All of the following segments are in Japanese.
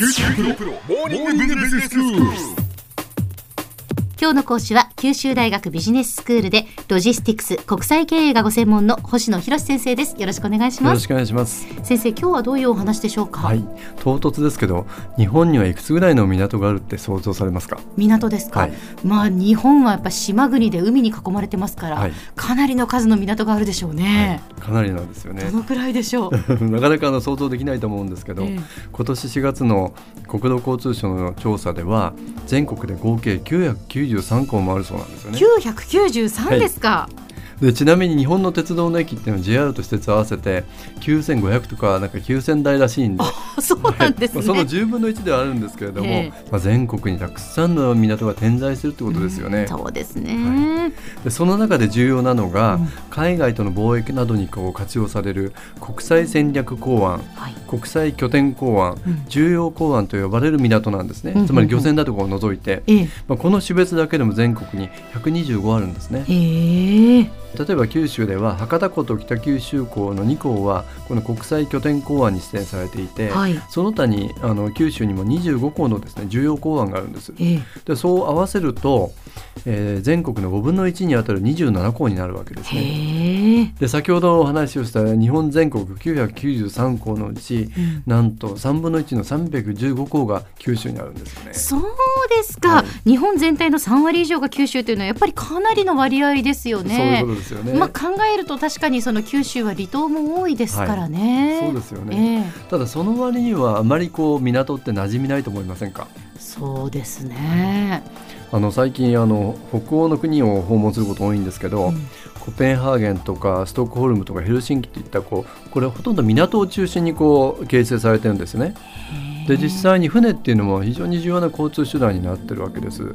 큐티 프로 모닝 비즈니스 스쿨 今日の講師は九州大学ビジネススクールでロジスティクス国際経営がご専門の星野博先生です。よろしくお願いします。よろしくお願いします。先生今日はどういうお話でしょうか、はい、唐突ですけど、日本にはいくつぐらいの港があるって想像されますか？港ですか、はい。まあ日本はやっぱ島国で海に囲まれてますから、はい。かなりの数の港があるでしょうね、かなりなんですよね。ど。のくらいでしょう？なかなかあの想像できないと思うんですけど、ええ。今年4月の国土交通省の調査では全国で合計993校もあるそうなんですよね。993ですか、でちなみに日本の鉄道の駅っていうのは JR と私鉄合わせて9500とかなんか9000台らしいんで。そうなんですね、まあその10分の1ではあるんですけれども、えまあ、全国にたくさんの港が点在しているということですよね。そうですね、でその中で重要なのが、うん。海外との貿易などにこう活用される国際戦略港湾はい。国際拠点港湾、うん。重要港湾と呼ばれる港なんですね、うんつまり漁船だとかを除いて、ええ。まあ、この種別だけでも全国に125あるんですね。へえ例えば九州では博多港と北九州港の2港はこの国際拠点港湾に指定されていて、はい。その他にあの九州にも25港のですね重要港湾があるんです。ええ。でそう合わせると、えー全国の5分の1にあたる27港になるわけですね。で先ほどお話をした日本全国993校のうち、うん。なんと3分の1の315校が九州にあるんですよね。そうですか、は日本全体の3割以上が九州というのはやっぱりかなりの割合ですよね。そういうことですよね。まあ、考えると確かにその九州は離島も多いですからね。そうですよね、ええただその割にはあまりこう港って馴染みないと思いませんか？そうですね。あの最近あの北欧の国を訪問すること多いんですけど、うんコペンハーゲンとかストックホルムとかヘルシンキっていったこうこれほとんど港を中心にこう形成されてるんですね。で実際に船っていうのも非常に重要な交通手段になってるわけです。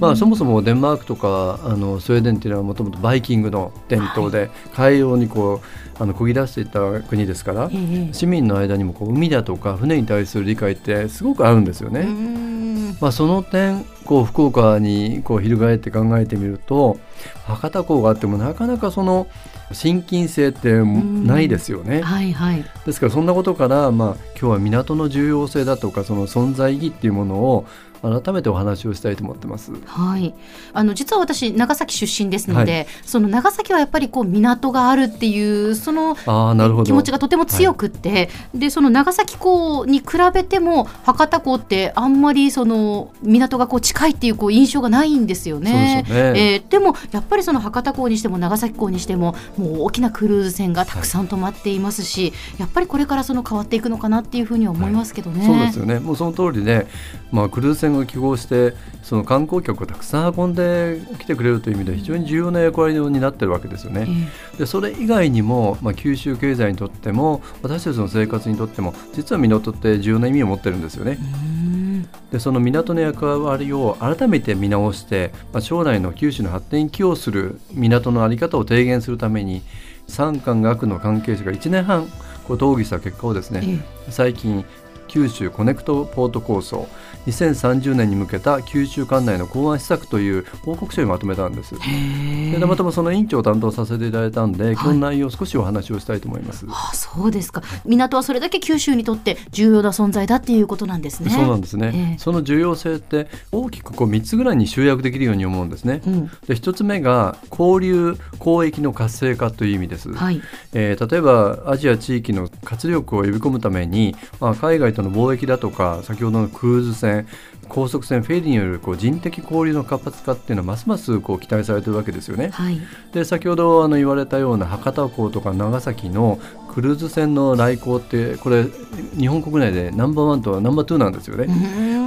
まあ、そもそもデンマークとかあのスウェーデンっていうのはもともとバイキングの伝統で海洋にこうあの漕ぎ出していった国ですからええ市民の間にもこう海だとか船に対する理解ってすごくあるんですよね。うんまあ、その点こう福岡にこう翻って考えてみると博多港があってもなかなかその親近性ってないですよね。はいはい。ですからそんなことから、まあ、今日は港の重要性だとかその存在意義っていうものを改めてお話をしたいと思ってます。はい、あの実は私長崎出身ですので、その長崎はやっぱりこう港があるっていうそのああなるほど。気持ちがとても強くって、でその長崎港に比べても博多港ってあんまりその港がこう近いっていうこう印象がないんですよね。そうでね。えーでもやっぱりその博多港にしても長崎港にしてももう大きなクルーズ船がたくさん止まっていますし、やっぱりこれからその変わっていくのかなっていうふうには思いますけどね。そうですよね。もうその通りで、まあ、クルーズ船が寄港してその観光客をたくさん運んできてくれるという意味では非常に重要な役割になってるわけですよね。えでそれ以外にも、まあ、九州経済にとっても私たちの生活にとっても実は港って重要な意味を持ってるんですよね。うんでその港の役割を改めて見直して、まあ、将来の九州の発展に寄与する港の在り方を提言するために産官学の関係者が1年半こう討議した結果をですね、え最近九州コネクトポート構想。2030年に向けた九州管内の港湾施策という報告書にまとめたんです。えでたまたまその委員長を担当させていただいたんで、はい。今日の内容を少しお話をしたいと思います。あそうですか。港はそれだけ九州にとって重要な存在だっていうことなんですね。そうなんですね、ええ。その重要性って大きくこう3つぐらいに集約できるように思うんですね。うん。で1つ目が交流交易の活性化という意味です、はい。えー例えばアジア地域の活力を呼び込むために、まあ、海外との貿易だとか先ほどのクルーズ船高速船フェリーによるこう人的交流の活発化っていうのはますますこう期待されているわけですよね。はいで先ほどあの言われたような博多港とか長崎のクルーズ船の来港ってこれ日本国内でナンバーワンとナンバーツーなんですよね。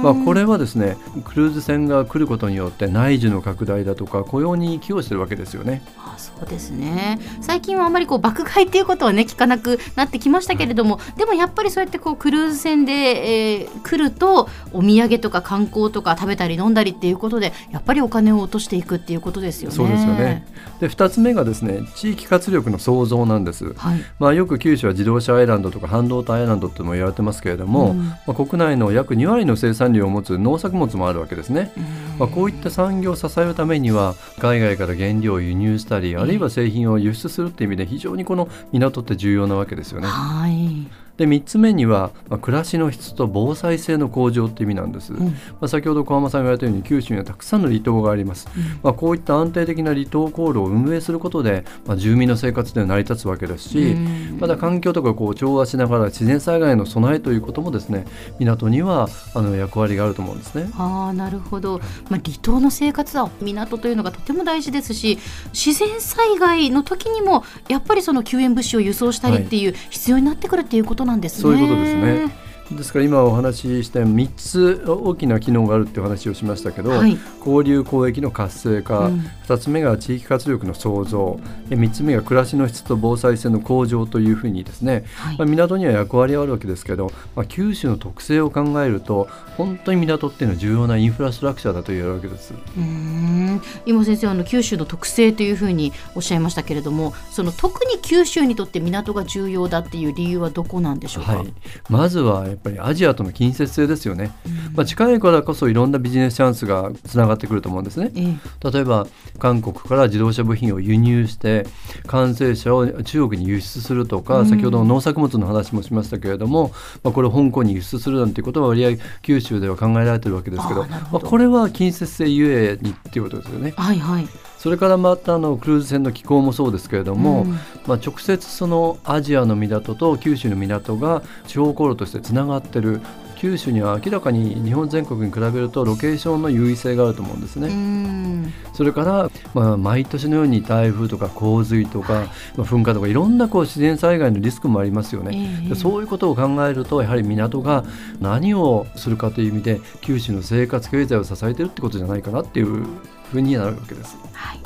まあ、これはですねクルーズ船が来ることによって内需の拡大だとか雇用に寄与してるわけですよね。あそうですね最近はあまりこう爆買いっていうことはね聞かなくなってきましたけれども、でもやっぱりそうやってこうクルーズ船で、えー来るとお土産とか観光とか食べたり飲んだりっていうことでやっぱりお金を落としていくっていうことですよね。そうですよね。で2つ目がですね地域活力の創造なんです。はい。まあ、よく九州は自動車アイランドとか半導体アイランドとも言われてますけれども、うんまあ、国内の約2割の生産量を持つ農作物もあるわけですね。まあ、こういった産業を支えるためには海外から原料を輸入したりあるいは製品を輸出するっていう意味で非常にこの港って重要なわけですよね。はい。で3つ目には、まあ、暮らしの質と防災性の向上って意味なんです、うん。まあ、先ほど小浜さんが言われたように九州にはたくさんの離島があります、まあ、こういった安定的な離島航路を運営することで、まあ、住民の生活で成り立つわけですし、うん。また環境とかこう調和しながら自然災害への備えということもですね港にはあの役割があると思うんですね。ああなるほど、まあ、離島の生活は港というのがとても大事ですし自然災害の時にもやっぱりその救援物資を輸送したりっていう必要になってくるっていうことなんですね。そういうことですね。ですから今お話しした3つ大きな機能があるっていう話をしましたけど、はい。交流交易の活性化、うん。2つ目が地域活力の創造え3つ目が暮らしの質と防災性の向上というふうにですね、はい。まあ、港には役割があるわけですけど、まあ、九州の特性を考えると本当に港っていうのは重要なインフラストラクチャーだと言えるわけです。うーん。今先生あの九州の特性というふうにおっしゃいましたけれどもその特に九州にとって港が重要だっていう理由はどこなんでしょうか、はい、まずはやっぱりアジアとの近接性ですよね、まあ、近いからこそいろんなビジネスチャンスがつながってくると思うんですね。ええ。例えば韓国から自動車部品を輸入して完成車を中国に輸出するとか、うん。先ほどの農作物の話もしましたけれども、まあ、これを香港に輸出するなんていうことは割合九州では考えられてるわけですけど。まあ、これは近接性ゆえにっていうことですよね。はいはいそれからまたあのクルーズ船の気候もそうですけれども、うんまあ、直接そのアジアの港と九州の港が地方航路としてつながってる九州には明らかに日本全国に比べるとロケーションの優位性があると思うんですね。それから、まあ、毎年のように台風とか洪水とか、まあ、噴火とかいろんなこう自然災害のリスクもありますよね。ええでそういうことを考えるとやはり港が何をするかという意味で九州の生活経済を支えてるってことじゃないかなっていうふうになるわけです。はい、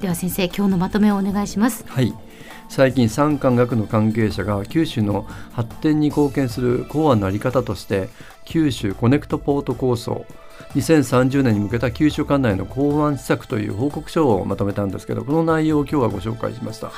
では先生今日のまとめをお願いします。はい最近産官学の関係者が九州の発展に貢献する港湾の在り方として九州コネクトポート構想2030年に向けた九州管内の港湾施策という報告書をまとめたんですけどこの内容を今日はご紹介しました、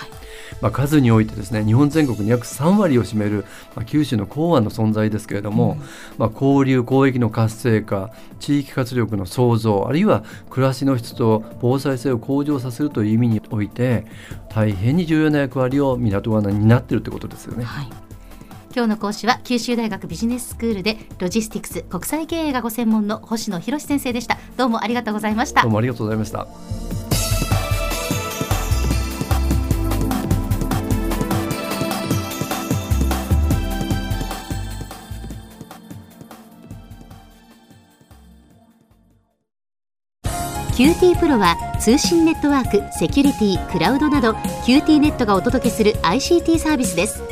まあ、数においてですね日本全国に約3割を占める、まあ、九州の港湾の存在ですけれども、まあ、交流交易の活性化地域活力の創造あるいは暮らしの質と防災性を向上させるという意味において大変に重要な役割を港が担っているということですよね。はい今日の講師は九州大学ビジネススクールでロジスティクス国際経営がご専門の星野博先生でした。どうもありがとうございました。どうもありがとうございました。QT プロは通信ネットワーク、セキュリティ、クラウドなど QT ネットがお届けする ICT サービスです